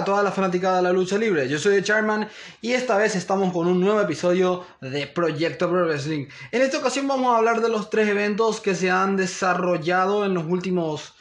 a toda la fanática de la lucha libre. Yo soy The Charman y esta vez estamos con un nuevo episodio de Proyecto Pro Wrestling. En esta ocasión vamos a hablar de los tres eventos que se han desarrollado en los últimos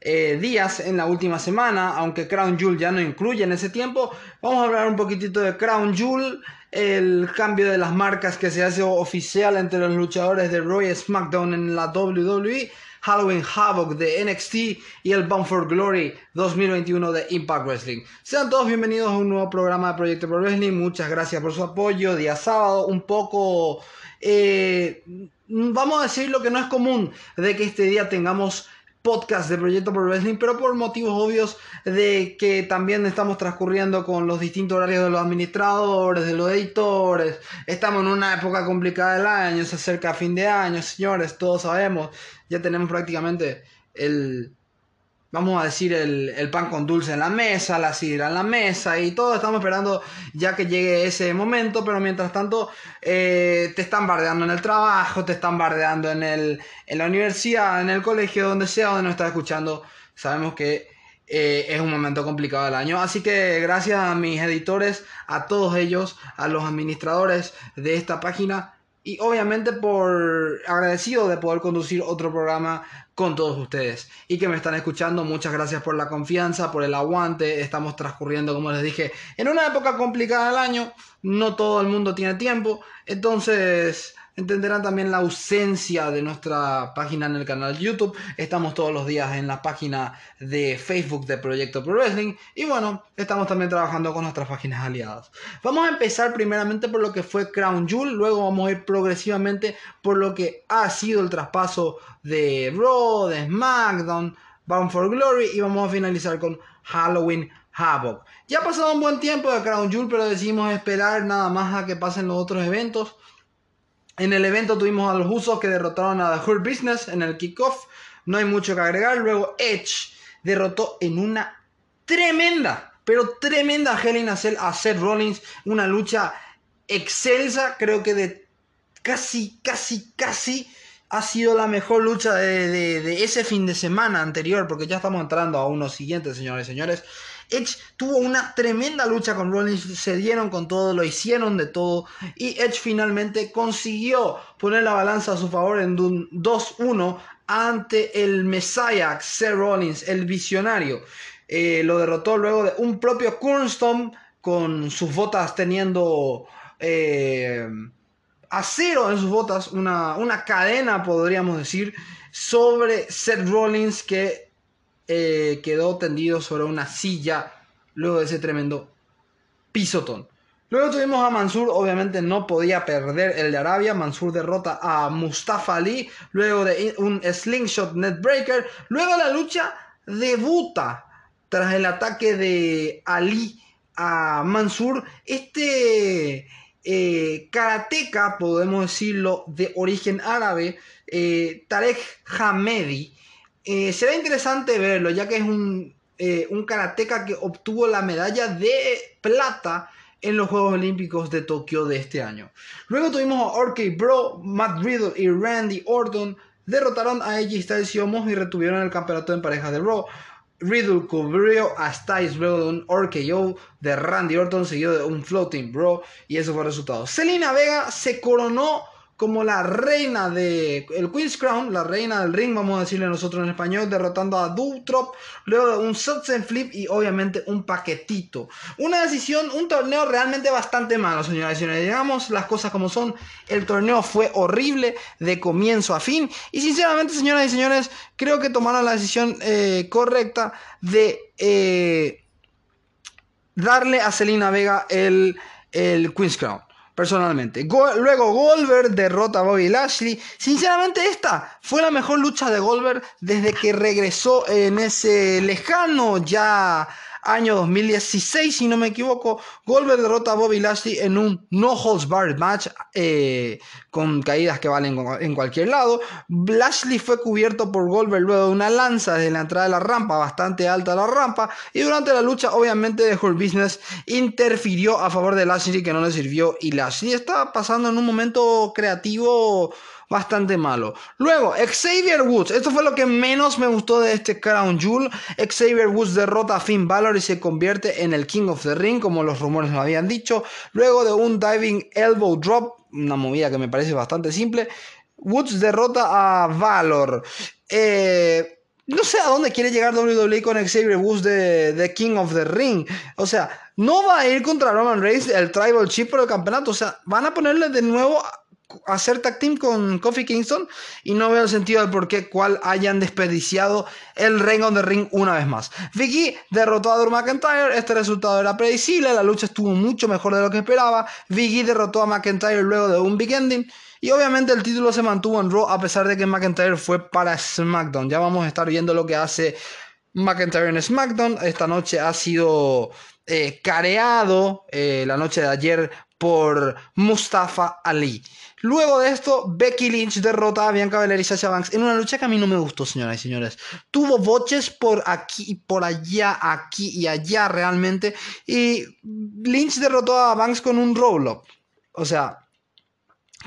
eh, días, en la última semana, aunque Crown Jewel ya no incluye en ese tiempo. Vamos a hablar un poquitito de Crown Jewel, el cambio de las marcas que se hace oficial entre los luchadores de Roy SmackDown en la WWE Halloween Havoc de NXT y el Bound for Glory 2021 de Impact Wrestling. Sean todos bienvenidos a un nuevo programa de Proyecto Pro Wrestling. Muchas gracias por su apoyo. Día sábado, un poco... Eh, vamos a decir lo que no es común de que este día tengamos podcast de Proyecto Pro Wrestling, pero por motivos obvios de que también estamos transcurriendo con los distintos horarios de los administradores, de los editores. Estamos en una época complicada del año, se acerca fin de año, señores, todos sabemos. Ya tenemos prácticamente el, vamos a decir, el, pan con dulce en la mesa, la sidra en la mesa y todo estamos esperando ya que llegue ese momento, pero mientras tanto eh, te están bardeando en el trabajo, te están bardeando en, el, en la universidad, en el colegio, donde sea, donde nos estás escuchando. Sabemos que eh, es un momento complicado del año. Así que gracias a mis editores, a todos ellos, a los administradores de esta página y obviamente por agradecido de poder conducir otro programa con todos ustedes y que me están escuchando. Muchas gracias por la confianza, por el aguante. Estamos transcurriendo, como les dije, en una época complicada del año. No todo el mundo tiene tiempo. Entonces, Entenderán también la ausencia de nuestra página en el canal YouTube. Estamos todos los días en la página de Facebook de Proyecto Pro Wrestling. Y bueno, estamos también trabajando con nuestras páginas aliadas. Vamos a empezar primeramente por lo que fue Crown Jewel. Luego vamos a ir progresivamente por lo que ha sido el traspaso de Raw, de SmackDown, Bound for Glory. Y vamos a finalizar con Halloween Havoc. Ya ha pasado un buen tiempo de Crown Jewel, pero decidimos esperar nada más a que pasen los otros eventos. En el evento tuvimos a los usos que derrotaron a The Hurt Business en el kickoff. No hay mucho que agregar. Luego Edge derrotó en una tremenda, pero tremenda Hell in a Seth Rollins. Una lucha excelsa. Creo que de casi, casi, casi ha sido la mejor lucha de, de, ese fin de semana anterior. Porque ya estamos entrando a unos siguientes, señores y señores. Edge tuvo una tremenda lucha con Rollins, se dieron con todo, lo hicieron de todo y Edge finalmente consiguió poner la balanza a su favor en un 2-1 ante el Messiah, Seth Rollins, el visionario. Eh, lo derrotó luego de un propio Cornstorm con sus botas teniendo eh, acero en sus botas, una, una cadena podríamos decir, sobre Seth Rollins que eh, quedó tendido sobre una silla luego de ese tremendo pisotón. Luego tuvimos a Mansur, obviamente no podía perder el de Arabia. Mansur derrota a Mustafa Ali, luego de un slingshot netbreaker. Luego la lucha debuta tras el ataque de Ali a Mansur. Este eh, karateca, podemos decirlo, de origen árabe, eh, Tarek Hamedi, eh, será interesante verlo, ya que es un, eh, un karateca que obtuvo la medalla de plata en los Juegos Olímpicos de Tokio de este año. Luego tuvimos a RK Bro, Matt Riddle y Randy Orton derrotaron a AJ Styles y Omos y retuvieron el campeonato en pareja de Raw. Riddle cubrió a Styles luego de un RKO de Randy Orton seguido de un Floating Bro y eso fue el resultado. Selena Vega se coronó como la reina de el Queen's Crown, la reina del ring, vamos a decirle nosotros en español, derrotando a Dutrop, luego de un Sunset Flip y obviamente un paquetito. Una decisión, un torneo realmente bastante malo, señoras y señores. Digamos las cosas como son. El torneo fue horrible de comienzo a fin. Y sinceramente, señoras y señores, creo que tomaron la decisión eh, correcta de eh, darle a Selena Vega el, el Queen's Crown personalmente. luego Goldberg derrota a Bobby Lashley. Sinceramente esta fue la mejor lucha de Goldberg desde que regresó en ese lejano ya año 2016, si no me equivoco, Goldberg derrota a Bobby Lashley en un no holds barred match eh, con caídas que valen en cualquier lado. Lashley fue cubierto por Goldberg luego de una lanza desde la entrada de la rampa, bastante alta la rampa, y durante la lucha, obviamente, The Hurt Business interfirió a favor de Lashley que no le sirvió y Lashley está pasando en un momento creativo bastante malo. Luego, Xavier Woods. Esto fue lo que menos me gustó de este Crown Jewel. Xavier Woods derrota a Finn Balor y se convierte en el King of the Ring, como los rumores lo habían dicho. Luego de un diving elbow drop, una movida que me parece bastante simple, Woods derrota a Valor. Eh, no sé a dónde quiere llegar WWE con Xavier Woods de, de, King of the Ring. O sea, no va a ir contra Roman Reigns el Tribal Chip por el campeonato. O sea, van a ponerle de nuevo hacer tag team con Kofi Kingston y no veo el sentido del por qué cual hayan desperdiciado el Ring on the Ring una vez más. Vicky derrotó a Drew McIntyre, este resultado era predecible, la lucha estuvo mucho mejor de lo que esperaba. Vicky derrotó a McIntyre luego de un big ending. Y obviamente el título se mantuvo en Raw a pesar de que McIntyre fue para SmackDown. Ya vamos a estar viendo lo que hace McIntyre en SmackDown. Esta noche ha sido eh, careado eh, la noche de ayer por Mustafa Ali. Luego de esto, Becky Lynch derrota a Bianca Belair y Sasha Banks en una lucha que a mí no me gustó, señoras y señores. Tuvo boches por aquí por allá, aquí y allá realmente. Y Lynch derrotó a Banks con un roll-up. O sea,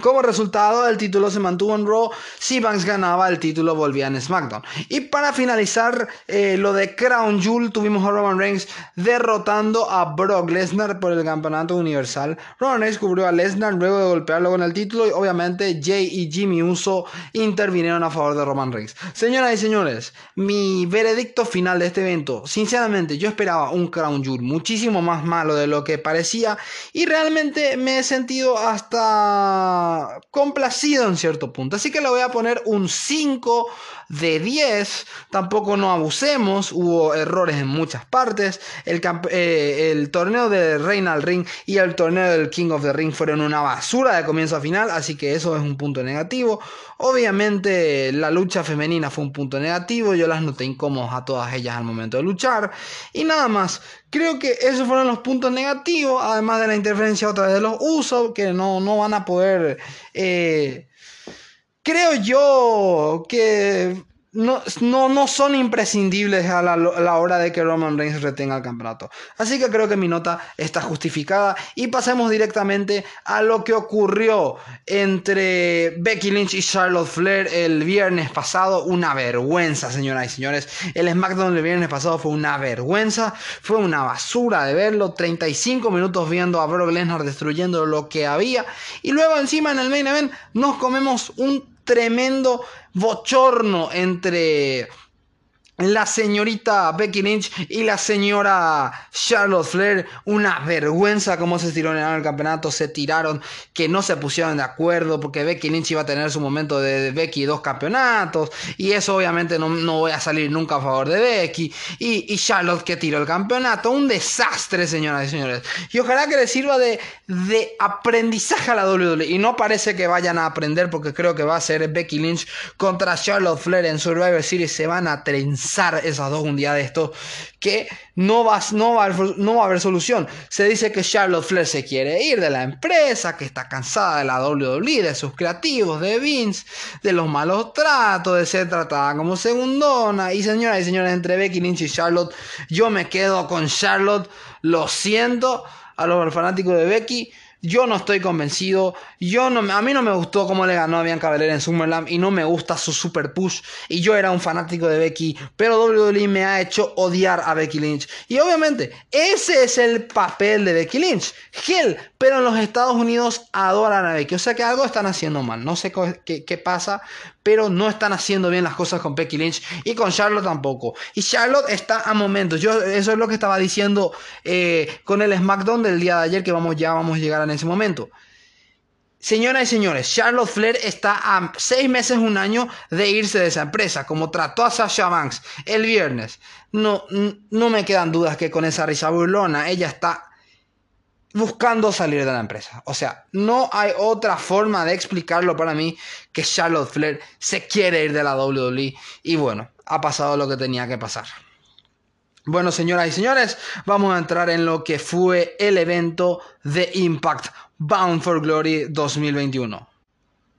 como resultado, el título se mantuvo en Raw. Si Banks ganaba, el título volvía en SmackDown. Y para finalizar eh, lo de Crown Jewel, tuvimos a Roman Reigns derrotando a Brock Lesnar por el campeonato universal. Roman Reigns cubrió a Lesnar luego de golpearlo con el título y obviamente Jay y Jimmy Uso intervinieron a favor de Roman Reigns. Señoras y señores, mi veredicto final de este evento, sinceramente yo esperaba un Crown Jewel muchísimo más malo de lo que parecía y realmente me he sentido hasta complacido en cierto punto. Así que le voy a poner un 5 de 10. Tampoco no abusemos. Hubo errores en muchas partes. El, eh, el torneo de Reina al Ring y el torneo del King of the Ring fueron una basura de comienzo a final. Así que eso es un punto negativo. Obviamente la lucha femenina fue un punto negativo. Yo las noté incómodas a todas ellas al momento de luchar. Y nada más. Creo que esos fueron los puntos negativos. Además de la interferencia otra vez de los usos. Que no, no van a poder... Eh, creo yo que no, no, no son imprescindibles a la, hora de que Roman Reigns retenga el campeonato. Así que creo que mi nota está justificada. Y pasemos directamente a lo que ocurrió entre Becky Lynch y Charlotte Flair el viernes pasado. Una vergüenza, señoras y señores. El SmackDown del viernes pasado fue una vergüenza. Fue una basura de verlo. 35 minutos viendo a Brock Lesnar destruyendo lo que había. Y luego encima en el main event nos comemos un tremendo bochorno entre la señorita Becky Lynch y la señora Charlotte Flair, una vergüenza cómo se tiraron en el campeonato, se tiraron, que no se pusieron de acuerdo porque Becky Lynch iba a tener su momento de Becky dos campeonatos y eso obviamente no, no voy a salir nunca a favor de Becky y, Charlotte que tiró el campeonato, un desastre señoras y señores. Y ojalá que les sirva de, de aprendizaje a la WWE y no parece que vayan a aprender porque creo que va a ser Becky Lynch contra Charlotte Flair en Survivor Series, se van a trenzar esas dos un día de esto que no va, no, va, no va a haber solución. Se dice que Charlotte Flair se quiere ir de la empresa, que está cansada de la WWE, de sus creativos, de Vince, de los malos tratos, de ser tratada como segundona. Y señoras y señores, entre Becky Lynch y Charlotte, yo me quedo con Charlotte. Lo siento a los fanáticos de Becky. Yo no estoy convencido. Yo no, a mí no me gustó cómo le ganó a Bianca Belair en Summerland y no me gusta su super push. Y yo era un fanático de Becky, pero WWE me ha hecho odiar a Becky Lynch. Y obviamente, ese es el papel de Becky Lynch. Hell, pero en los Estados Unidos adoran a Becky. O sea que algo están haciendo mal. No sé qué, pasa, pero no están haciendo bien las cosas con Becky Lynch y con Charlotte tampoco. Y Charlotte está a momentos. Yo eso es lo que estaba diciendo eh, con el SmackDown del día de ayer que vamos ya vamos a llegar en ese momento. Señoras y señores, Charlotte Flair está a seis meses, un año de irse de esa empresa, como trató a Sasha Banks el viernes. No, no me quedan dudas que con esa risa burlona ella está buscando salir de la empresa. O sea, no hay otra forma de explicarlo para mí que Charlotte Flair se quiere ir de la WWE y bueno, ha pasado lo que tenía que pasar. Bueno, señoras y señores, vamos a entrar en lo que fue el evento de Impact Bound for Glory 2021.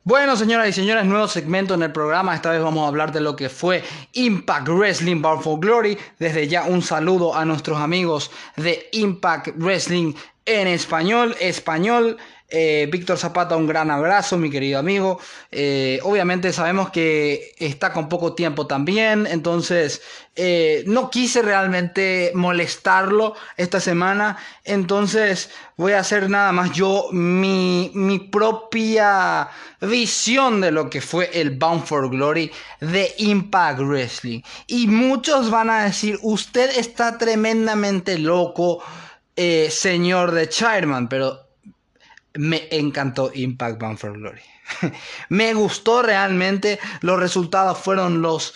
Bueno, señoras y señores, nuevo segmento en el programa. Esta vez vamos a hablar de lo que fue Impact Wrestling Bound for Glory. Desde ya un saludo a nuestros amigos de Impact Wrestling en español, español Eh, Víctor Zapata, un gran abrazo, mi querido amigo. Eh, obviamente sabemos que está con poco tiempo también, entonces eh, no quise realmente molestarlo esta semana, entonces voy a hacer nada más yo mi, mi propia visión de lo que fue el Bound for Glory de Impact Wrestling. Y muchos van a decir, usted está tremendamente loco, señor de Chairman, pero me encantó Impact Bound for Glory. me gustó realmente. Los resultados fueron los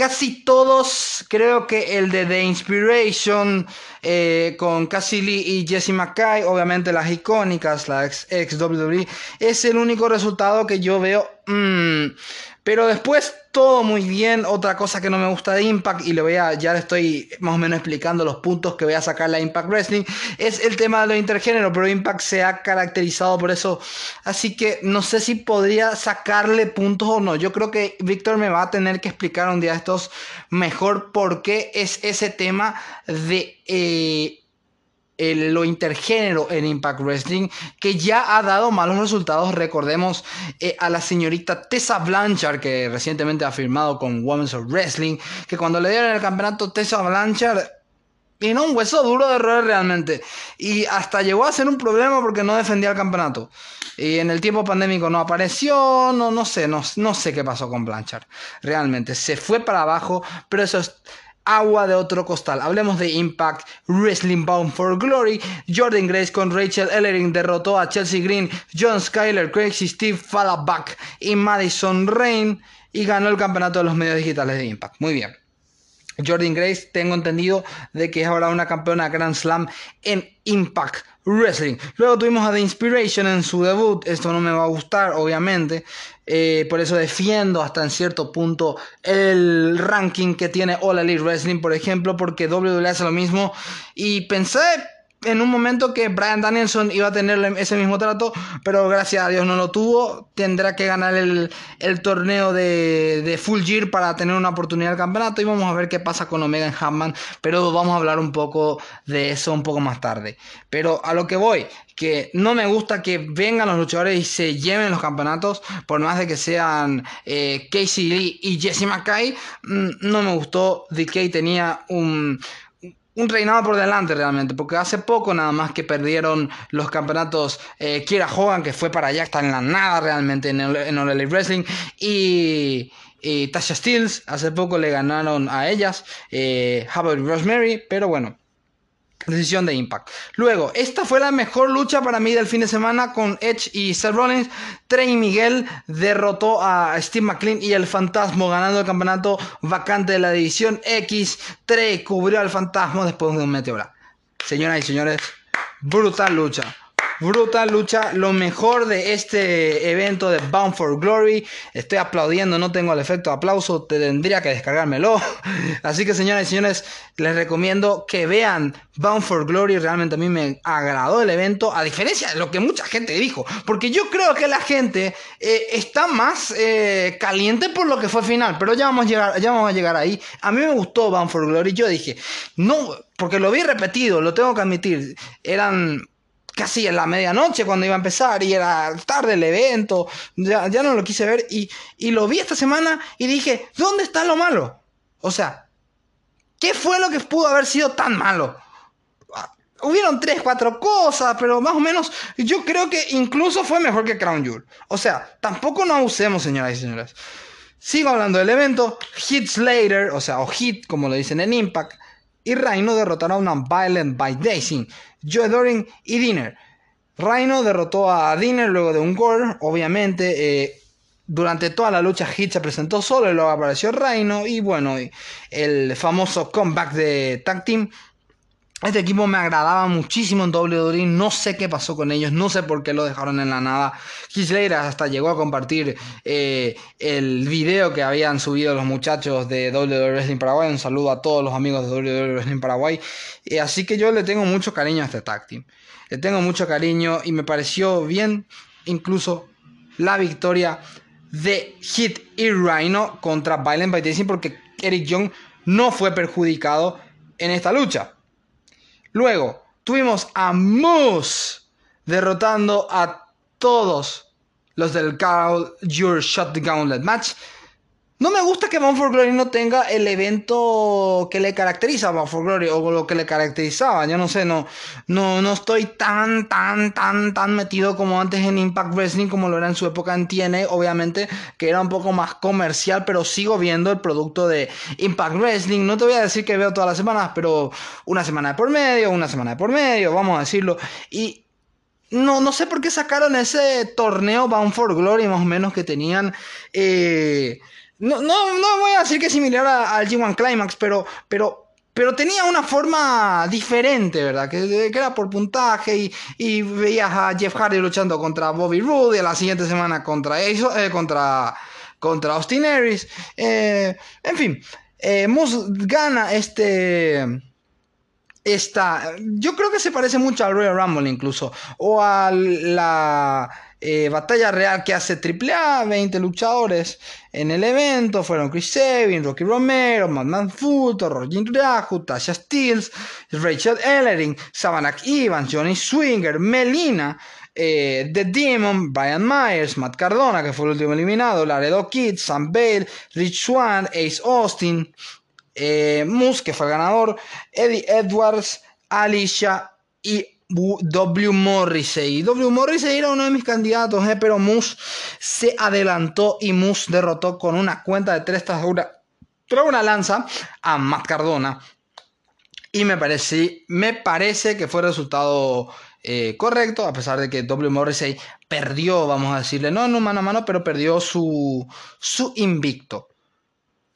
casi todos. Creo que el de The Inspiration eh, con Cassie Lee y Jessie McKay, obviamente las icónicas, las ex, WWE, es el único resultado que yo veo. Mm, pero después todo muy bien. Otra cosa que no me gusta de Impact, y le voy a, ya le estoy más o menos explicando los puntos que voy a sacar la Impact Wrestling, es el tema de lo intergénero, pero Impact se ha caracterizado por eso. Así que no sé si podría sacarle puntos o no. Yo creo que Víctor me va a tener que explicar un día estos mejor por qué es ese tema de... Eh, lo intergénero en Impact Wrestling, que ya ha dado malos resultados. Recordemos eh, a la señorita Tessa Blanchard, que recientemente ha firmado con Women's of Wrestling, que cuando le dieron el campeonato Tessa Blanchard vino un hueso duro de roer realmente. Y hasta llegó a ser un problema porque no defendía el campeonato. Y en el tiempo pandémico no apareció, no, no sé, no, no sé qué pasó con Blanchard. Realmente se fue para abajo, pero eso es agua de otro costal. Hablemos de Impact Wrestling Bound for Glory. Jordan Grace con Rachel Ellering derrotó a Chelsea Green, John Skyler, Crazy Steve Fallback y Madison Rain y ganó el campeonato de los medios digitales de Impact. Muy bien. Jordan Grace, tengo entendido de que es ahora una campeona Grand Slam en Impact Wrestling. Luego tuvimos a The Inspiration en su debut. Esto no me va a gustar, obviamente. Eh, por eso defiendo hasta en cierto punto el ranking que tiene All Elite Wrestling, por ejemplo, porque WWE hace lo mismo. Y pensé en un momento que Brian Danielson iba a tener ese mismo trato, pero gracias a Dios no lo tuvo. Tendrá que ganar el, torneo de, de, Full Gear para tener una oportunidad del campeonato y vamos a ver qué pasa con Omega en Hammond, pero vamos a hablar un poco de eso un poco más tarde. Pero a lo que voy, que no me gusta que vengan los luchadores y se lleven los campeonatos, por más de que sean eh, Casey Lee y Jesse McKay, mm, no me gustó. DK tenía un un reinado por delante realmente, porque hace poco nada más que perdieron los campeonatos eh, Kira Hogan, que fue para allá, está en la nada realmente en el, en Wrestling, y, Tasha Steels, hace poco le ganaron a ellas, eh, Rosemary, pero bueno, Decisión de Impact. Luego, esta fue la mejor lucha para mí del fin de semana con Edge y Seth Rollins. Trey Miguel derrotó a Steve McLean y el Fantasma ganando el campeonato vacante de la división X. Trey cubrió al Fantasma después de un meteora. Señoras y señores, brutal lucha brutal lucha, lo mejor de este evento de Bound for Glory. Estoy aplaudiendo, no tengo el efecto de aplauso, tendría que descargármelo. Así que señoras y señores, les recomiendo que vean Bound for Glory. Realmente a mí me agradó el evento, a diferencia de lo que mucha gente dijo. Porque yo creo que la gente eh, está más eh, caliente por lo que fue final. Pero ya vamos, a llegar, ya vamos a llegar ahí. A mí me gustó Bound for Glory. Yo dije, no, porque lo vi repetido, lo tengo que admitir. Eran casi en la medianoche cuando iba a empezar y era tarde el evento, ya, ya no lo quise ver y, y, lo vi esta semana y dije, ¿dónde está lo malo? O sea, ¿qué fue lo que pudo haber sido tan malo? Ah, hubieron tres, cuatro cosas, pero más o menos yo creo que incluso fue mejor que Crown Jewel. O sea, tampoco nos abusemos, señoras y señores. Sigo hablando del evento. Hit Slater, o sea, o Hit, como lo dicen en Impact, y Rhino derrotaron a Violent by Daisy, Joe Doring y Dinner. Rhino derrotó a Dinner luego de un gol, obviamente. Eh, durante toda la lucha Hit se presentó solo y luego apareció Rhino y bueno, el famoso comeback de Tag Team este equipo me agradaba muchísimo en WWE, no sé qué pasó con ellos, no sé por qué lo dejaron en la nada. Slater hasta llegó a compartir eh, el video que habían subido los muchachos de WWE Wrestling Paraguay. Un saludo a todos los amigos de WWE Wrestling Paraguay. Eh, así que yo le tengo mucho cariño a este tag team. Le tengo mucho cariño y me pareció bien incluso la victoria de Hit y Rhino contra Violent by porque Eric Young no fue perjudicado en esta lucha. Luego tuvimos a Moose derrotando a todos los del Your Shot Gauntlet Match no me gusta que Bound for Glory no tenga el evento que le caracteriza a Bound for Glory o lo que le caracterizaba. Yo no sé, no, no, no estoy tan, tan, tan, tan metido como antes en Impact Wrestling, como lo era en su época en TNA, obviamente, que era un poco más comercial, pero sigo viendo el producto de Impact Wrestling. No te voy a decir que veo todas las semanas, pero una semana de por medio, una semana de por medio, vamos a decirlo. Y no, no sé por qué sacaron ese torneo Bound for Glory, más o menos, que tenían. Eh, no, no, no voy a decir que es similar al G1 Climax, pero, pero, pero tenía una forma diferente, ¿verdad? Que, era por puntaje y, y, veías a Jeff Hardy luchando contra Bobby Roode y a la siguiente semana contra, eh, contra, contra Austin Aries. Eh, en fin, eh, Moose gana este esta. Yo creo que se parece mucho al Royal Rumble incluso. O a la eh, batalla real que hace AAA, 20 luchadores en el evento, fueron Chris Sabin, Rocky Romero, Madman Fulton, Roger Rahu, Tasha Steels, Rachel Ellering, Savannah Evans, Johnny Swinger, Melina, eh, The Demon, Brian Myers, Matt Cardona, que fue el último eliminado, Laredo Kid, Sam Bale, Rich Swan, Ace Austin, eh, Moose, que fue el ganador, Eddie Edwards, Alicia y W. Morrissey. W. Morrissey era uno de mis candidatos, eh, pero Moose se adelantó y Moose derrotó con una cuenta de tres tras una, una lanza a Matt Cardona. Y me, parece, me parece que fue resultado eh, correcto, a pesar de que W. Morrissey perdió, vamos a decirle, no, no mano a mano, pero perdió su, su invicto.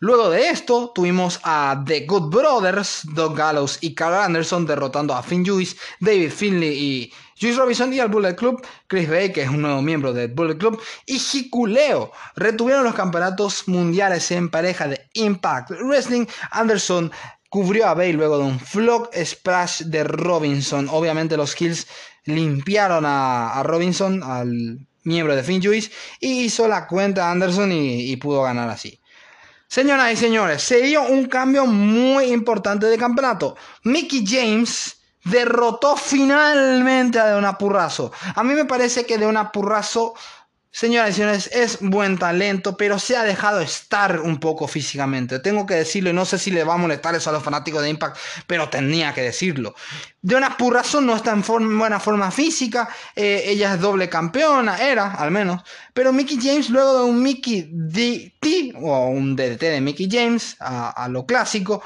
Luego de esto, tuvimos a The Good Brothers, Doug Gallows y Carl Anderson derrotando a Finn Juice, David Finley y Juice Robinson y al Bullet Club, Chris Bay, que es un nuevo miembro del Bullet Club, y Hikuleo retuvieron los campeonatos mundiales en pareja de Impact Wrestling. Anderson cubrió a Bay luego de un flog splash de Robinson. Obviamente los Kills limpiaron a, Robinson, al miembro de Finn Juice, y hizo la cuenta a Anderson y pudo ganar así. Señoras y señores, se dio un cambio muy importante de campeonato. Mickey James derrotó finalmente a Deona Purrazo. A mí me parece que Deona Purrazo Señoras y señores, es buen talento, pero se ha dejado estar un poco físicamente. Tengo que decirlo, y no sé si le va a molestar eso a los fanáticos de Impact, pero tenía que decirlo. De una razón no está en buena forma física, eh, ella es doble campeona, era al menos, pero Mickey James, luego de un Mickey DT, o un DDT de Mickey James, a lo clásico,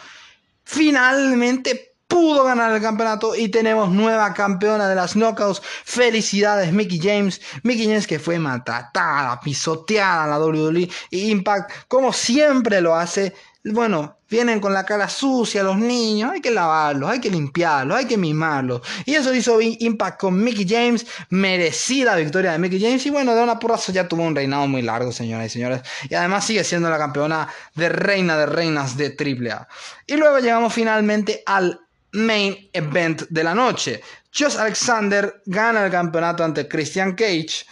finalmente pudo ganar el campeonato y tenemos nueva campeona de las knockouts. Felicidades, Mickey James. Mickey James que fue maltratada, pisoteada en la WWE y Impact, como siempre lo hace. Bueno, vienen con la cara sucia los niños, hay que lavarlos, hay que limpiarlos, hay que mimarlos. Y eso hizo Impact con Mickey James, merecida victoria de Mickey James. Y bueno, de una Purrazzo ya tuvo un reinado muy largo, señoras y señores. Y además sigue siendo la campeona de reina de reinas de AAA. Y luego llegamos finalmente al main event de la noche. Josh Alexander gana el campeonato ante Christian Cage.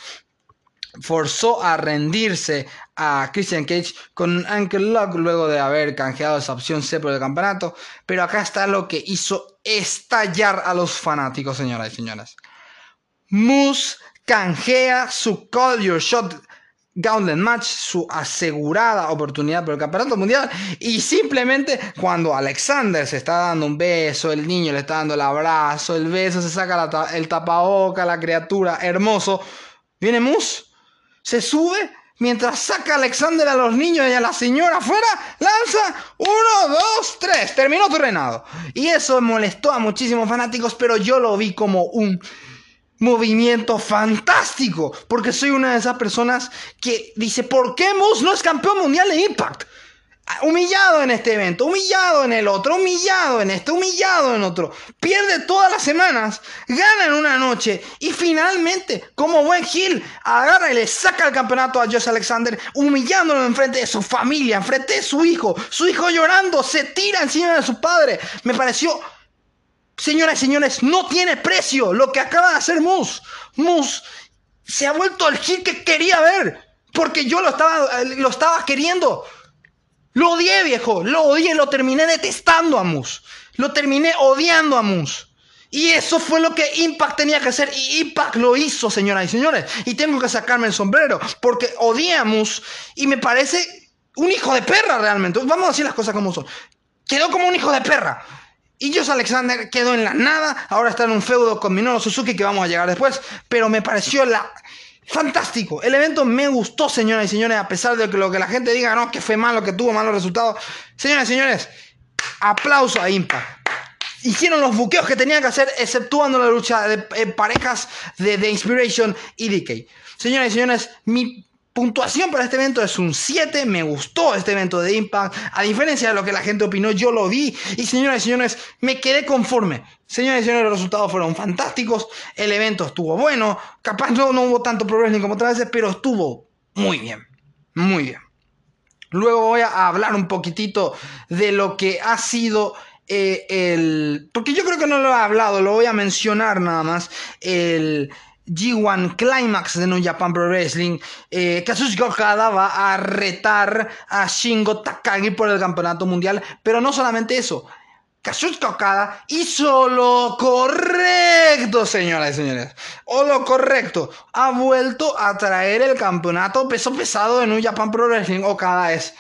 Forzó a rendirse a Christian Cage con un ankle lock luego de haber canjeado esa opción C por el campeonato. Pero acá está lo que hizo estallar a los fanáticos, señoras y señores. Moose canjea su Call Your Shot Gauntlet Match, su asegurada oportunidad por el campeonato mundial. Y simplemente cuando Alexander se está dando un beso, el niño le está dando el abrazo, el beso, se saca el tapaboca, la criatura, hermoso. Viene Moose, se sube, mientras saca Alexander a los niños y a la señora afuera, lanza uno, dos, tres, terminó tu reinado. Y eso molestó a muchísimos fanáticos, pero yo lo vi como un movimiento fantástico, porque soy una de esas personas que dice, ¿por qué Moose no es campeón mundial de Impact? Ah, humillado en este evento, humillado en el otro, humillado en este, humillado en otro. Pierde todas las semanas, gana en una noche y finalmente, como buen Hill, agarra y le saca el campeonato a Josh Alexander, humillándolo en frente de su familia, en frente de su hijo. Su hijo llorando, se tira encima de su padre. Me pareció Señoras y señores, no tiene precio lo que acaba de hacer Moose. Moose se ha vuelto el hit que quería ver. Porque yo lo estaba, lo estaba queriendo. Lo odié, viejo. Lo odié. Lo terminé detestando a Moose. Lo terminé odiando a Moose. Y eso fue lo que Impact tenía que hacer. Y Impact lo hizo, señoras y señores. Y tengo que sacarme el sombrero. Porque odiamos. Y me parece un hijo de perra realmente. Vamos a decir las cosas como son. Quedó como un hijo de perra. Y Josh Alexander quedó en la nada. Ahora está en un feudo con Minoru Suzuki que vamos a llegar después. Pero me pareció la... Fantástico. El evento me gustó, señoras y señores, a pesar de que lo que la gente diga, no, que fue malo, que tuvo malos resultados. Señoras y señores, aplauso a Impact hicieron los buqueos que tenían que hacer, exceptuando la lucha de eh, parejas de, de, Inspiration y DK. Señoras y señores, mi puntuación para este evento es un 7. Me gustó este evento de Impact. A diferencia de lo que la gente opinó, yo lo vi. Y señoras y señores, me quedé conforme. Señoras y señores, los resultados fueron fantásticos. El evento estuvo bueno. Capaz no, no hubo tanto progreso como otras veces, pero estuvo muy bien. Muy bien. Luego voy a hablar un poquitito de lo que ha sido eh, el... Porque yo creo que no lo he hablado, lo voy a mencionar nada más. El G1 Climax de New Japan Pro Wrestling. Eh, Kazuchika Okada va a retar a Shingo Takagi por el campeonato mundial. Pero no solamente eso. Kazuchika Okada hizo lo correcto, señoras y señores. O lo correcto. Ha vuelto a traer el campeonato peso pesado de New Japan Pro Wrestling. Okada es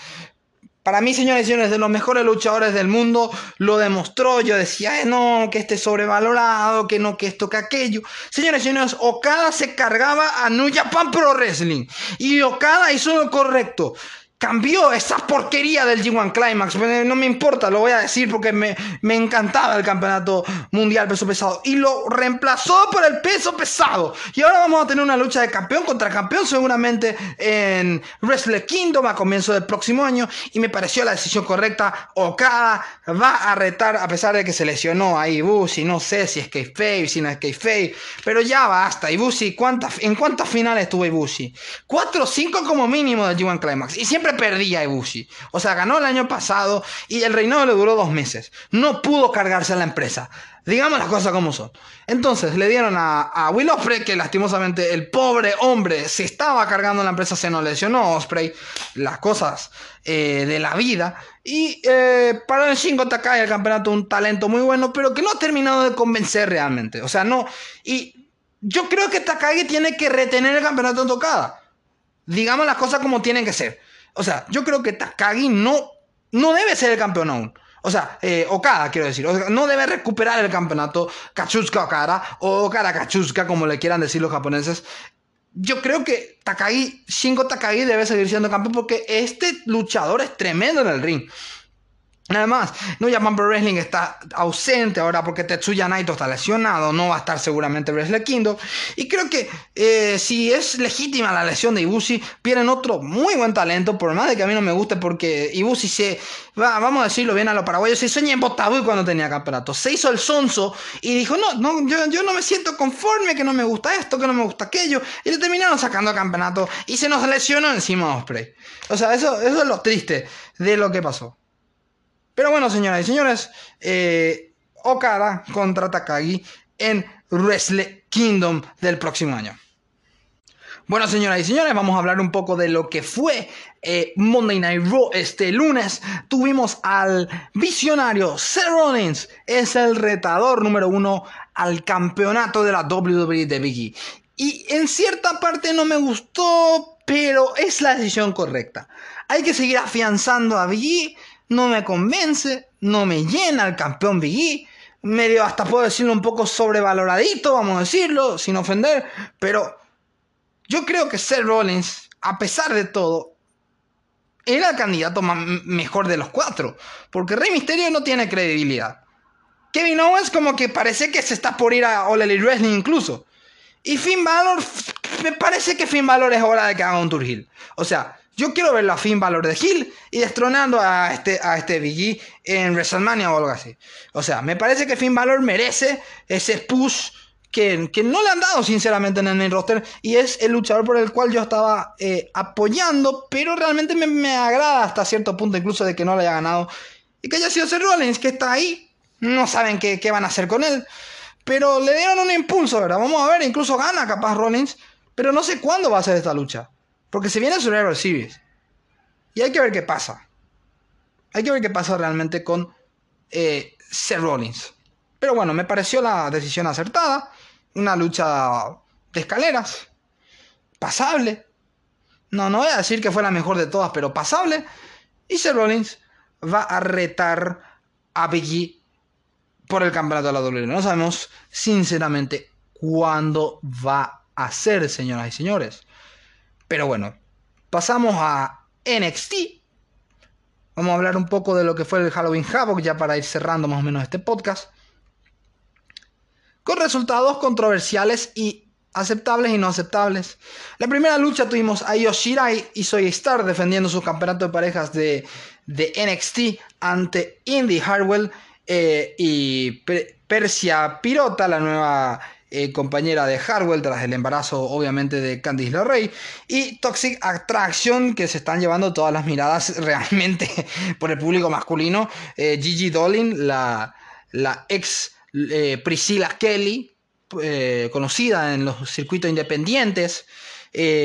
para mí, señores y señores, de los mejores luchadores del mundo, lo demostró. Yo decía, no, que esté sobrevalorado, que no, que esto, que aquello. Señores y señores, Okada se cargaba a New Japan Pro Wrestling. Y Okada hizo lo correcto cambió esa porquería del G1 Climax. No me importa, lo voy a decir porque me, me, encantaba el campeonato mundial peso pesado. Y lo reemplazó por el peso pesado. Y ahora vamos a tener una lucha de campeón contra campeón seguramente en Wrestle Kingdom a comienzo del próximo año. Y me pareció la decisión correcta. Okada va a retar a pesar de que se lesionó a Ibushi. No sé si es Kayfabe, si no es Kayfabe. Pero ya basta. Ibushi, ¿en cuántas finales tuvo Ibushi? Cuatro o cinco como mínimo del G1 Climax. Y siempre perdía Ibushi. O sea, ganó el año pasado y el reinado le duró dos meses. No pudo cargarse a la empresa. Digamos las cosas como son. Entonces le dieron a, Will Osprey, que lastimosamente el pobre hombre se estaba cargando la empresa, se nos lesionó Osprey, las cosas eh, de la vida. Y eh, para el Shingo Takai el campeonato un talento muy bueno, pero que no ha terminado de convencer realmente. O sea, no. Y yo creo que Takagi tiene que retener el campeonato en tocada. Digamos las cosas como tienen que ser. O sea, yo creo que Takagi no, no debe ser el campeón aún. O sea, eh, Okada, quiero decir. no debe recuperar el campeonato Kachuska Okada o Okada Kachuska, como le quieran decir los japoneses. Yo creo que Takagi, Shingo Takagi debe seguir siendo campeón porque este luchador es tremendo en el ring. Además, No Japan Pro Wrestling está ausente ahora porque Tetsuya Naito está lesionado, no va a estar seguramente Wrestle Kingdom. Y creo que eh, si es legítima la lesión de Ibushi, pierden otro muy buen talento, por más de que a mí no me guste, porque Ibushi se, va, vamos a decirlo bien a los paraguayos, se sueña en Botabu cuando tenía campeonato. Se hizo el sonso y dijo, no, no yo, yo no me siento conforme, que no me gusta esto, que no me gusta aquello. Y le terminaron sacando campeonato y se nos lesionó encima Osprey. O sea, eso, eso es lo triste de lo que pasó. Pero bueno, señoras y señores, eh, Okada contra Takagi en Wrestle Kingdom del próximo año. Bueno, señoras y señores, vamos a hablar un poco de lo que fue eh, Monday Night Raw este lunes. Tuvimos al visionario Seth Rollins, es el retador número uno al campeonato de la WWE de Biggie. Y en cierta parte no me gustó, pero es la decisión correcta. Hay que seguir afianzando a Biggie no me convence, no me llena el campeón Big medio hasta puedo decirlo un poco sobrevaloradito, vamos a decirlo, sin ofender, pero yo creo que Seth Rollins, a pesar de todo, era el candidato mejor de los cuatro, porque Rey Mysterio no tiene credibilidad. Kevin Owens como que parece que se está por ir a All Elite Wrestling incluso. Y Finn Balor, me parece que Finn Balor es hora de que haga un Tour. O sea, yo quiero verlo a Finn Balor de Hill y destronando a este, a este Big en WrestleMania o algo así. O sea, me parece que Finn Balor merece ese push que, que, no le han dado sinceramente en el roster y es el luchador por el cual yo estaba eh, apoyando, pero realmente me, me, agrada hasta cierto punto incluso de que no le haya ganado y que haya sido Seth Rollins que está ahí. No saben qué, qué van a hacer con él, pero le dieron un impulso, ¿verdad? Vamos a ver, incluso gana capaz Rollins, pero no sé cuándo va a ser esta lucha. Porque se viene Survivor Series. Y hay que ver qué pasa. Hay que ver qué pasa realmente con eh, Rollins. Pero bueno, me pareció la decisión acertada. Una lucha de escaleras. Pasable. No, no voy a decir que fue la mejor de todas, pero pasable. Y Seth Rollins va a retar a Biggie por el campeonato de la WWE. No sabemos, sinceramente, cuándo va a ser, señoras y señores. Pero bueno, pasamos a NXT. Vamos a hablar un poco de lo que fue el Halloween Havoc, ya para ir cerrando más o menos este podcast. Con resultados controversiales y aceptables y no aceptables. La primera lucha tuvimos a Yoshirai y Soy Star defendiendo su campeonato de parejas de, de NXT ante Indy Harwell eh, y Persia Pirota, la nueva eh, compañera de Harwell tras el embarazo obviamente de Candice LeRae y Toxic Attraction que se están llevando todas las miradas realmente por el público masculino. Eh, Gigi Dolin la, la ex Priscilla Kelly conocida en los circuitos independientes.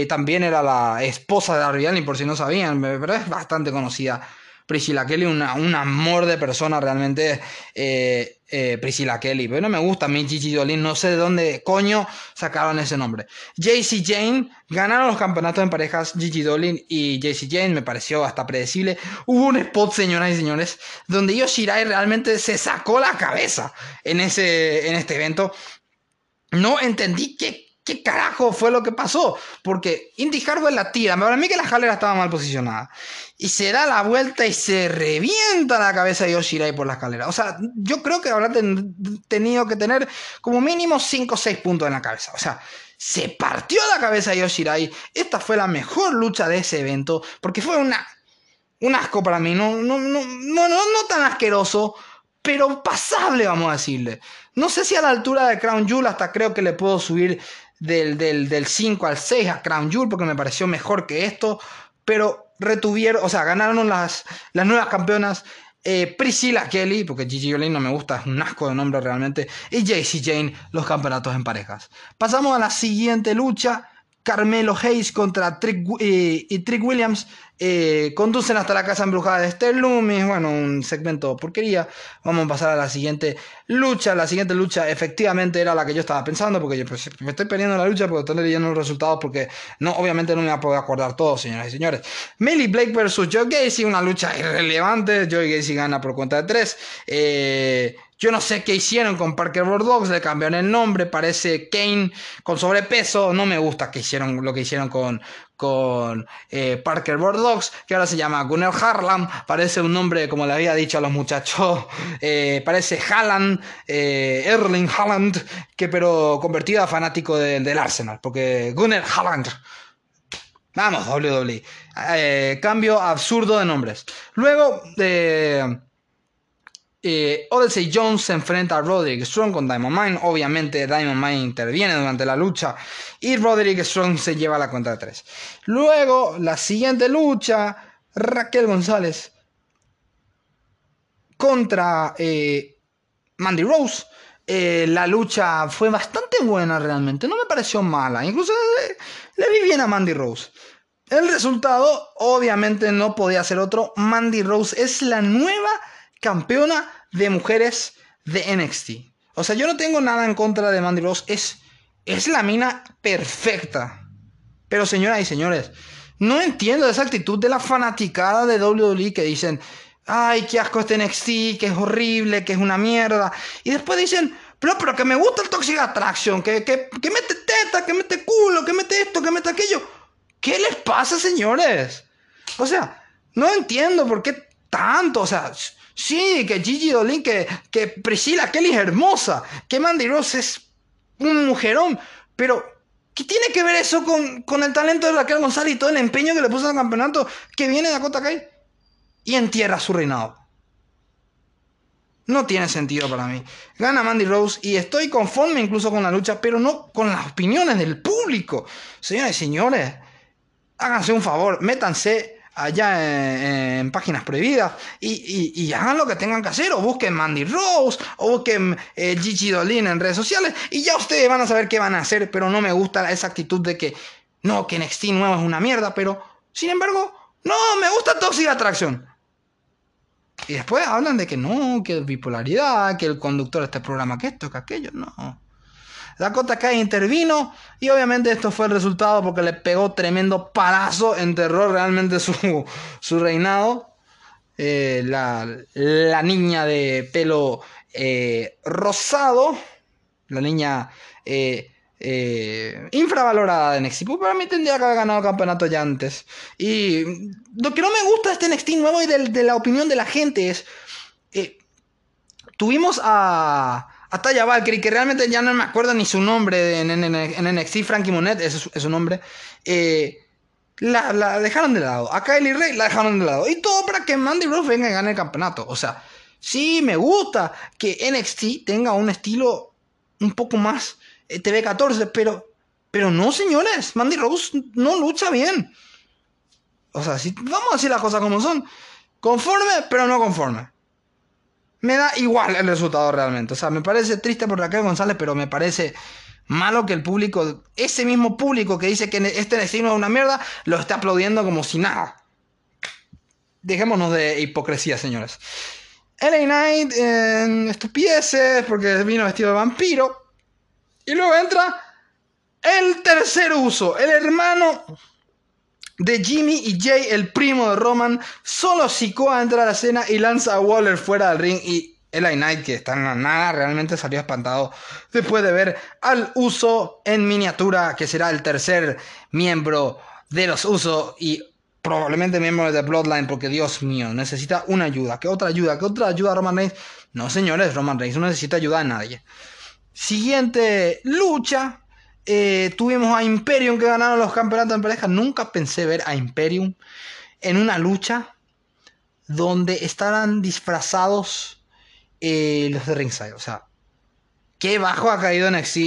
También era la esposa de Darby Allin por si no sabían pero es bastante conocida Priscilla Kelly, una, un amor de persona realmente. Eh, eh, Priscilla Kelly. Pero no me gusta a mí Gigi Dolin, no sé de dónde coño sacaron ese nombre. JC Jane ganaron los campeonatos en parejas Gigi Dolin y JC Jane, me pareció hasta predecible. Hubo un spot, señoras y señores, donde Yoshirai realmente se sacó la cabeza en, ese, en este evento. No entendí qué ¿Qué carajo fue lo que pasó? Porque Indy Harwell la tira. Para mí que la jalera estaba mal posicionada. Y se da la vuelta y se revienta la cabeza de Yoshirai por la escalera. O sea, yo creo que habrá tenido que tener como mínimo 5 o 6 puntos en la cabeza. O sea, se partió la cabeza de Yoshirai. Esta fue la mejor lucha de ese evento. Porque fue una, un asco para mí. No, no, no, no, no tan asqueroso pero pasable, vamos a decirle. No sé si a la altura de Crown Jewel, hasta creo que le puedo subir del, del, 5 al 6 a Crown Jewel porque me pareció mejor que esto, pero retuvieron, o sea, ganaron las, las nuevas campeonas eh, Priscilla Kelly, porque Gigi Olin no me gusta, es un asco de nombre realmente, y JC Jane, los campeonatos en parejas. Pasamos a la siguiente lucha, Carmelo Hayes contra Trick, eh, y Trick Williams eh, conducen hasta la casa embrujada de Esther Loomis. Bueno, un segmento porquería. Vamos a pasar a la siguiente lucha. La siguiente lucha efectivamente era la que yo estaba pensando, porque yo pues, me estoy perdiendo la lucha porque estoy leyendo los resultados, porque no, obviamente no me voy a poder acordar todo, señoras y señores. Millie Blake versus Joe Gacy, una lucha irrelevante. Joe Gacy gana por cuenta de tres. Eh, yo no sé qué hicieron con Parker Bordox, le cambiaron el nombre, parece Kane con sobrepeso. No me gusta que hicieron lo que hicieron con, con eh, Parker Bordox, que ahora se llama Gunnar Harlan. Parece un nombre, como le había dicho a los muchachos, eh, parece Haaland, eh, Erling Haaland, que pero convertido a fanático del Arsenal, porque Gunnar Haaland. Vamos, WWE. cambio absurdo de nombres. Luego de eh, Odyssey Jones se enfrenta a Roderick Strong con Diamond Mine. Obviamente, Diamond Mine interviene durante la lucha y Roderick Strong se lleva la cuenta de 3. Luego, la siguiente lucha: Raquel González contra eh, Mandy Rose. Eh, la lucha fue bastante buena realmente, no me pareció mala. Incluso le, le vi bien a Mandy Rose. El resultado, obviamente, no podía ser otro. Mandy Rose es la nueva campeona de mujeres de NXT. O sea, yo no tengo nada en contra de Mandy Rose. Es, es la mina perfecta. Pero señoras y señores, no entiendo esa actitud de la fanaticada de WWE que dicen, ay, qué asco este NXT, que es horrible, que es una mierda. Y después dicen, pero, pero que me gusta el Toxic Attraction, que, que, que mete teta, que mete culo, que mete esto, que mete aquello. ¿Qué les pasa, señores? O sea, no entiendo por qué tanto. O sea, Sí, que Gigi Dolin, que, que Priscilla Kelly es hermosa, que Mandy Rose es un mujerón, pero ¿qué tiene que ver eso con, el talento de Raquel González y todo el empeño que le puso al campeonato que viene de Dakota Kai y entierra su reinado? No tiene sentido para mí. Gana Mandy Rose y estoy conforme incluso con la lucha, pero no con las opiniones del público. Señores y señores, háganse un favor, métanse allá en, páginas prohibidas y, hagan lo que tengan que hacer o busquen Mandy Rose o busquen eh, Gigi Dolin en redes sociales y ya ustedes van a saber qué van a hacer pero no me gusta esa actitud de que no, que NXT nuevo es una mierda pero sin embargo no, me gusta Toxic Atracción Y después hablan de que no, que bipolaridad, que el conductor de este programa, que esto, que aquello, no. Dakota Kai intervino y obviamente esto fue el resultado porque le pegó tremendo palazo, enterró realmente su, su reinado. Eh, la, la, niña de pelo eh, rosado, la niña eh, infravalorada de NXT. Pues para mí tendría que haber ganado el campeonato ya antes. Y lo que no me gusta de este NXT nuevo y de, la opinión de la gente es. Tuvimos a. A Taya Valkyrie, que realmente ya no me acuerdo ni su nombre en, en, NXT, Frankie Monet, ese es, su nombre. Eh, la, la, dejaron de lado. A Kylie Ray la dejaron de lado. Y todo para que Mandy Rose venga y gane el campeonato. O sea, sí me gusta que NXT tenga un estilo un poco más eh, TV14, pero, pero no, señores, Mandy Rose no lucha bien. O sea, si, vamos a decir las cosas como son. Conforme, pero no conforme. Me da igual el resultado realmente. O sea, me parece triste por Raquel González, pero me parece malo que el público, ese mismo público que dice que este destino es una mierda, lo esté aplaudiendo como si nada. Dejémonos de hipocresía, señores. LA Knight en estupideces porque vino vestido de vampiro. Y luego entra el tercer uso, el hermano de Jimmy y Jay, el primo de Roman, solo Sikoa entra a la escena y lanza a Waller fuera del ring y Eli Knight, que está en la nada, realmente salió espantado después de ver al uso en miniatura, que será el tercer miembro de los usos y probablemente miembro de Bloodline, porque Dios mío, necesita una ayuda. ¿Qué otra ayuda? ¿Qué otra ayuda Roman Reigns? No, señores, Roman Reigns no necesita ayuda de nadie. Siguiente lucha. Eh, tuvimos a Imperium que ganaron los campeonatos en pareja. Nunca pensé ver a Imperium en una lucha donde estaban disfrazados eh, los de Ringside. O sea, qué bajo ha caído NXT.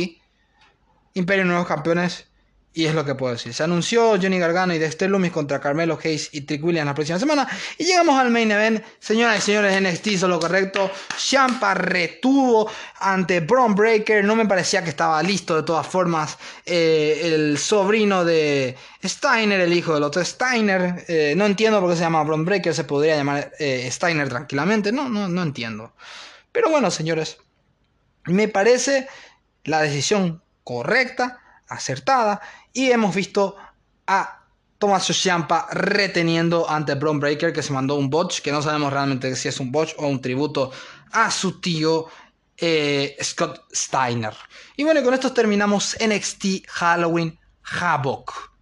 Imperium nuevos campeones. Y es lo que puedo decir. Se anunció Johnny Gargano y Dexter Lumis contra Carmelo Hayes y Trick Williams la próxima semana. Y llegamos al main event. Señoras y señores, NXT hizo lo correcto. Champa retuvo ante Braun Breaker. No me parecía que estaba listo de todas formas. Eh, el sobrino de Steiner, el hijo del otro Steiner. Eh, no entiendo por qué se llama Braun Breaker. Se podría llamar eh, Steiner tranquilamente. No, no, no entiendo. Pero bueno, señores. Me parece la decisión correcta, acertada y hemos visto a Tomás Ciampa reteniendo ante Braun Breaker que se mandó un botch, que no sabemos realmente si es un botch o un tributo a su tío eh, Scott Steiner. Y bueno, con esto terminamos NXT Halloween Havoc.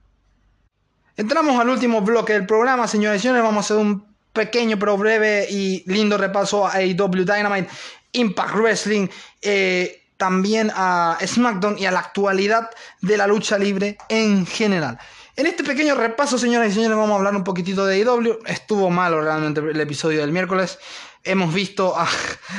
Entramos al último bloque del programa, señores y señores. Vamos a hacer un pequeño pero breve y lindo repaso a AEW Dynamite, Impact Wrestling. Eh, también a SmackDown y a la actualidad de la lucha libre en general. En este pequeño repaso, señoras y señores, vamos a hablar un poquitito de AEW. Estuvo malo realmente el episodio del miércoles. Hemos visto a,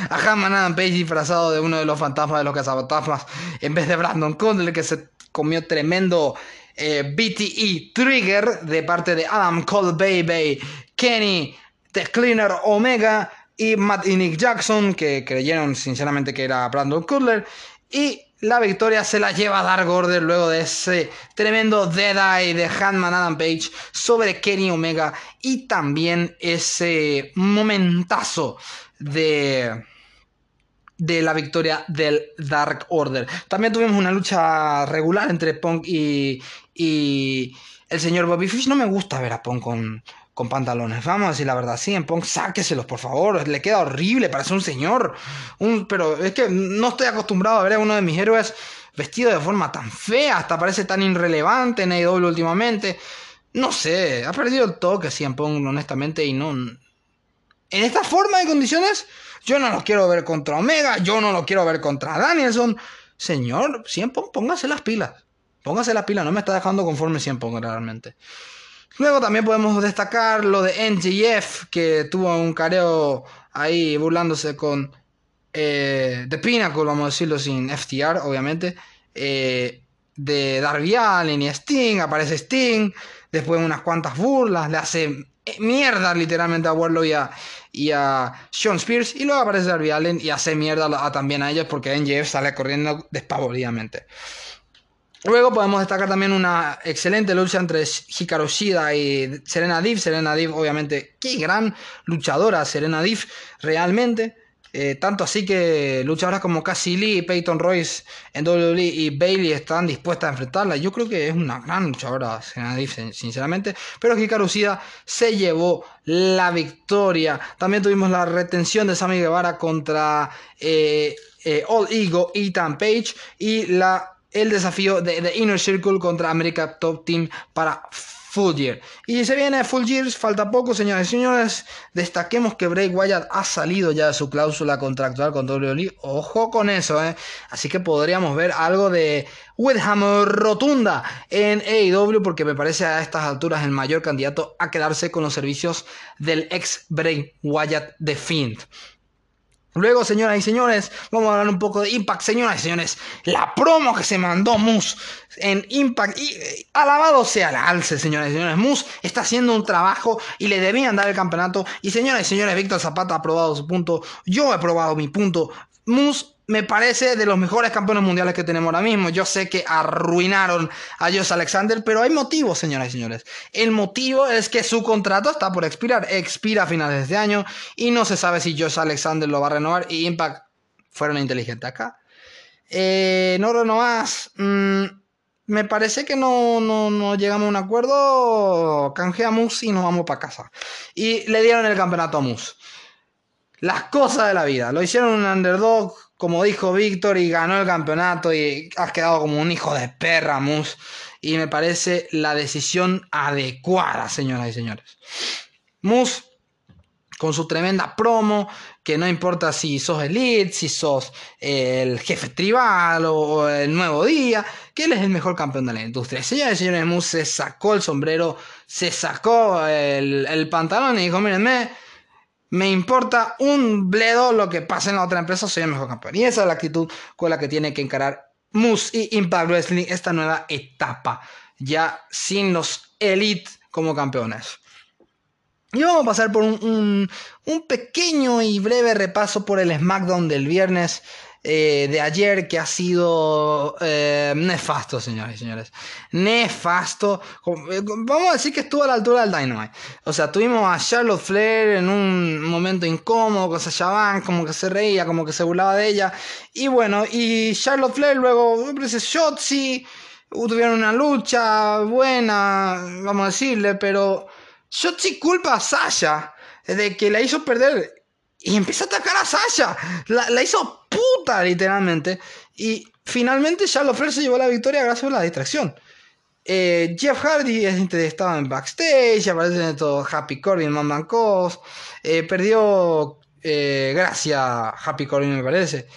a Hammond Adam Page disfrazado de uno de los fantasmas de los cazafantasmas en vez de Brandon Cole, que se comió tremendo eh, BTE Trigger de parte de Adam Cole Baby, Kenny, The Cleaner Omega y Matt y Nick Jackson, que creyeron sinceramente que era Brandon Cutler. Y la victoria se la lleva Dark Order luego de ese tremendo Dead Eye de Handman Adam Page sobre Kenny Omega. Y también ese momentazo de de la victoria del Dark Order. También tuvimos una lucha regular entre Punk y, y el señor Bobby Fish. No me gusta ver a Punk con, con pantalones. Vamos a decir la verdad, en Punk sáqueselos, por favor. Le queda horrible, parece un señor. Pero es que no estoy acostumbrado a ver a uno de mis héroes vestido de forma tan fea, hasta parece tan irrelevante en AEW últimamente. No sé, ha perdido el toque en Punk, honestamente, y no. En esta forma y condiciones, yo no lo quiero ver contra Omega, yo no lo quiero ver contra Danielson. Señor, siempre póngase las pilas. Póngase las pilas, no me está dejando conforme siempre realmente. Luego también podemos destacar lo de NGF, que tuvo un careo ahí burlándose con eh, The Pinnacle, vamos a decirlo sin FTR, obviamente. Eh, de Darby Allin y Sting, aparece Sting, después unas cuantas burlas, le hace mierda literalmente a Warlock y a, y a Sean Spears, y luego aparece Darby Allin y hace mierda también a ellos porque NGF sale corriendo despavoridamente. Luego podemos destacar también una excelente lucha entre Hikaru Shida y Serena Deep. Serena Deep, obviamente, qué gran luchadora Serena Deep, realmente. Eh, tanto así que luchadoras como Cassie Lee, Peyton Royce en WWE y Bailey están dispuestas a enfrentarla. Yo creo que es una gran luchadora, sinceramente. Pero Hikaru Shida se llevó la victoria. También tuvimos la retención de Sammy Guevara contra eh, eh, All Ego, Ethan Page. Y la, el desafío de, de Inner Circle contra America Top Team para Full Year. Y se viene Full Year, falta poco, señores y señores. Destaquemos que Bray Wyatt ha salido ya de su cláusula contractual con WWE. Ojo con eso, ¿eh? Así que podríamos ver algo de Windham rotunda en AEW, porque me parece a estas alturas el mayor candidato a quedarse con los servicios del ex Bray Wyatt de Fiend. Luego, señoras y señores, vamos a hablar un poco de Impact. Señoras y señores, la promo que se mandó Moose en Impact. Y eh, alabado sea el alce, señoras y señores. Moose está haciendo un trabajo y le debían dar el campeonato. Y señoras y señores, Víctor Zapata ha probado su punto. Yo he probado mi punto. Moose me parece de los mejores campeones mundiales que tenemos ahora mismo. Yo sé que arruinaron a Josh Alexander, pero hay motivos, señoras y señores. El motivo es que su contrato está por expirar. Expira a finales de este año y no se sabe si Josh Alexander lo va a renovar y Impact fueron inteligentes acá. Eh, no renovás. Mm, me parece que no, no, llegamos a un acuerdo. Canjea a Moose y nos vamos para casa. Y le dieron el campeonato a Moose. Las cosas de la vida. Lo hicieron un underdog como dijo Víctor, y ganó el campeonato y has quedado como un hijo de perra, Mus. Y me parece la decisión adecuada, señoras y señores. Mus, con su tremenda promo, que no importa si sos elite, si sos el jefe tribal o el nuevo día, que él es el mejor campeón de la industria. Señores y señores, Mus se sacó el sombrero, se sacó el, el pantalón y dijo, mírenme, me importa un bledo lo que pase en la otra empresa, soy el mejor campeón. Y esa es la actitud con la que tiene que encarar Moose y Impact Wrestling esta nueva etapa, ya sin los Elite como campeones. Y vamos a pasar por un, un pequeño y breve repaso por el SmackDown del viernes. Eh, de ayer que ha sido eh, nefasto, señores y señores. Nefasto. Eh, vamos a decir que estuvo a la altura del Dynamite. O sea, tuvimos a Charlotte Flair en un momento incómodo con Sasha Banks, como que se reía, como que se burlaba de ella. Y bueno, y Charlotte Flair luego, parece Shotzi, tuvieron una lucha buena, vamos a decirle, pero Shotzi culpa a Sasha de que la hizo perder y empieza a atacar a Sasha. La hizo puta, literalmente. Y finalmente Charlotte Flair se llevó la victoria gracias a la distracción. Eh, Jeff Hardy estaba en backstage, aparece en todo Happy Corbin, Man Cos. Eh, perdió eh, gracia Happy Corbin, me parece.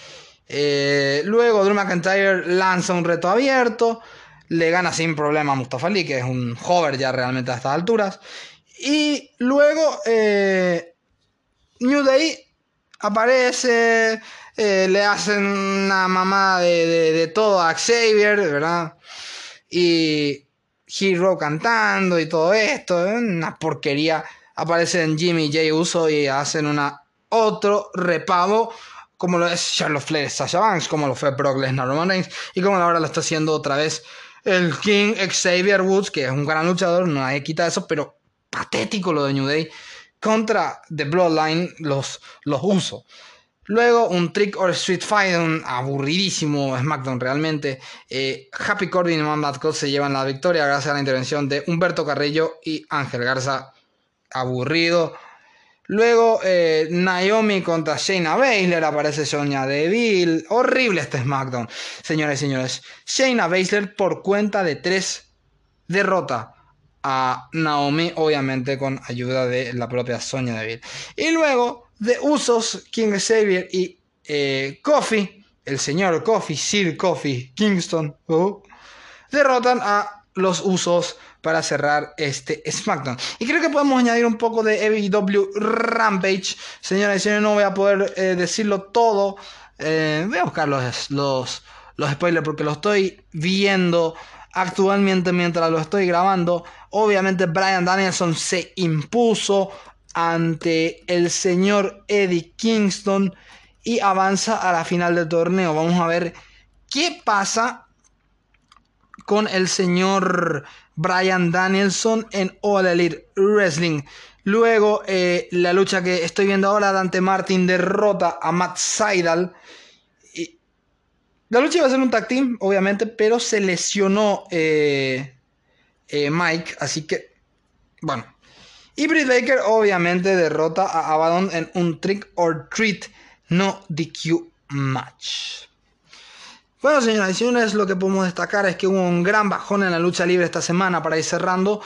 luego Drew McIntyre lanza un reto abierto. Le gana sin problema a Mustafa Ali, que es un hover ya realmente a estas alturas. Y luego New Day aparece, eh, le hacen una mamada de, todo a Xavier, ¿verdad? Y Hero cantando y todo esto, ¿eh? una porquería. Aparecen Jimmy J. Uso y hacen una otro repavo como lo es Charlotte Flair, Sasha Banks, como lo fue Brock Lesnar, Roman Reigns, y como ahora lo está haciendo otra vez el King Xavier Woods, que es un gran luchador, no hay que quitar eso, pero patético lo de New Day contra The Bloodline los, los uso. Luego un Trick or Street Fight, un aburridísimo SmackDown realmente. Eh, Happy Corbin y Man Bad se llevan la victoria gracias a la intervención de Humberto Carrillo y Ángel Garza. Aburrido. Luego eh, Naomi contra Shayna Baszler, aparece Sonya Deville. Horrible este SmackDown, señores y señores. Shayna Baszler por cuenta de tres derrota a Naomi, obviamente con ayuda de la propia Sonya Deville. Y luego de Usos, King Xavier y eh, Kofi, el señor Kofi, Sir Kofi Kingston, uh, derrotan a los Usos para cerrar este SmackDown. Y creo que podemos añadir un poco de AEW Rampage. Señoras y señores, no voy a poder eh, decirlo todo. Eh, voy a buscar los, los, los spoilers porque lo estoy viendo actualmente mientras lo estoy grabando. Obviamente Brian Danielson se impuso ante el señor Eddie Kingston y avanza a la final del torneo. Vamos a ver qué pasa con el señor Brian Danielson en All Elite Wrestling. Luego, eh, la lucha que estoy viendo ahora, Dante Martin derrota a Matt Seidel. La lucha iba a ser un tag team, obviamente, pero se lesionó eh, eh, Mike, así que, bueno. Y Britt Baker, obviamente, derrota a Abaddon en un trick or treat, no DQ match. Bueno, señoras y señores, lo que podemos destacar es que hubo un gran bajón en la lucha libre esta semana para ir cerrando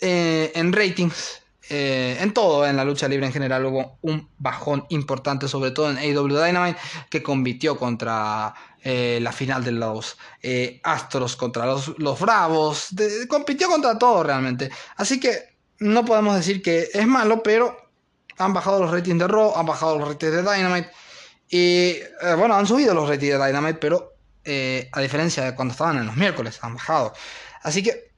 en ratings. Eh, en todo, en la lucha libre en general, hubo un bajón importante, sobre todo en AW Dynamite, que compitió contra eh, la final de los eh, Astros, contra los, Bravos, compitió contra todo realmente. Así que no podemos decir que es malo, pero han bajado los ratings de Raw, han bajado los ratings de Dynamite. Y bueno, han subido los ratings de Dynamite, pero a diferencia de cuando estaban en los miércoles, han bajado. Así que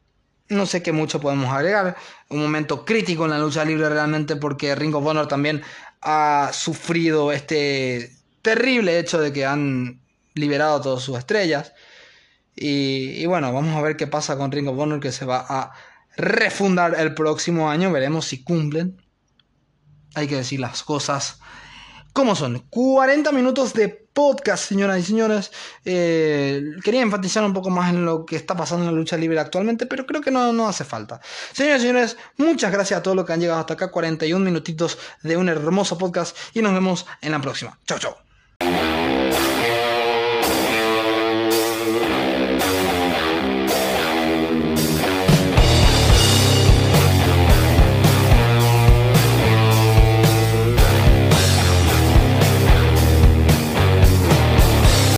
no sé qué mucho podemos agregar. Un momento crítico en la lucha libre realmente porque Ring of Honor también ha sufrido este terrible hecho de que han liberado todas sus estrellas. Y, bueno, vamos a ver qué pasa con Ring of Honor que se va a refundar el próximo año. Veremos si cumplen. Hay que decir las cosas como son. 40 minutos de podcast, señoras y señores. Eh, quería enfatizar un poco más en lo que está pasando en la lucha libre actualmente, pero creo que no, no hace falta. Señoras y señores, muchas gracias a todos los que han llegado hasta acá. 41 minutitos de un hermoso podcast y nos vemos en la próxima. Chao, chao.